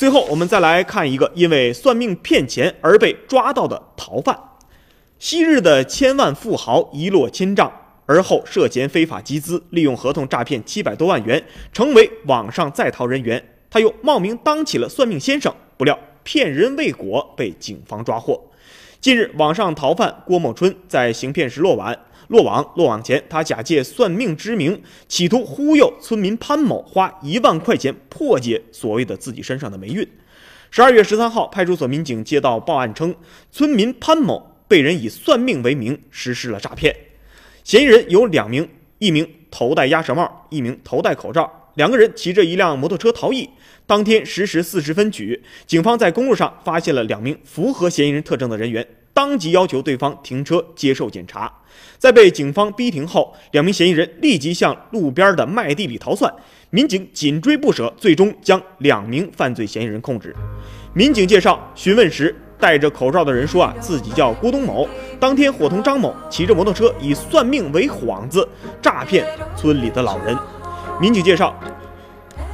最后，我们再来看一个因为算命骗钱而被抓到的逃犯。昔日的千万富豪一落千丈，而后涉嫌非法集资，利用合同诈骗七百多万元，成为网上在逃人员。他又冒名当起了算命先生，不料骗人未果，被警方抓获。近日，网上逃犯郭某春在行骗时落网。落网落网前，他假借算命之名，企图忽悠村民潘某花一万块钱破解所谓的自己身上的霉运。十二月十三号，派出所民警接到报案称，村民潘某被人以算命为名实施了诈骗。嫌疑人有两名，一名头戴鸭舌帽，一名头戴口罩。两个人骑着一辆摩托车逃逸。当天十时四十分许，警方在公路上发现了两名符合嫌疑人特征的人员，当即要求对方停车接受检查。在被警方逼停后，两名嫌疑人立即向路边的麦地里逃窜，民警紧追不舍，最终将两名犯罪嫌疑人控制。民警介绍，询问时戴着口罩的人说：“啊，自己叫郭东某，当天伙同张某骑着摩托车，以算命为幌子诈骗村里的老人。”民警介绍，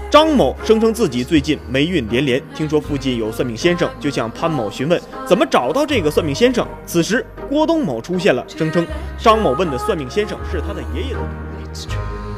张某声称自己最近霉运连连，听说附近有算命先生，就向潘某询问怎么找到这个算命先生。此时，郭东某出现了，声称张某问的算命先生是他的爷爷的徒弟。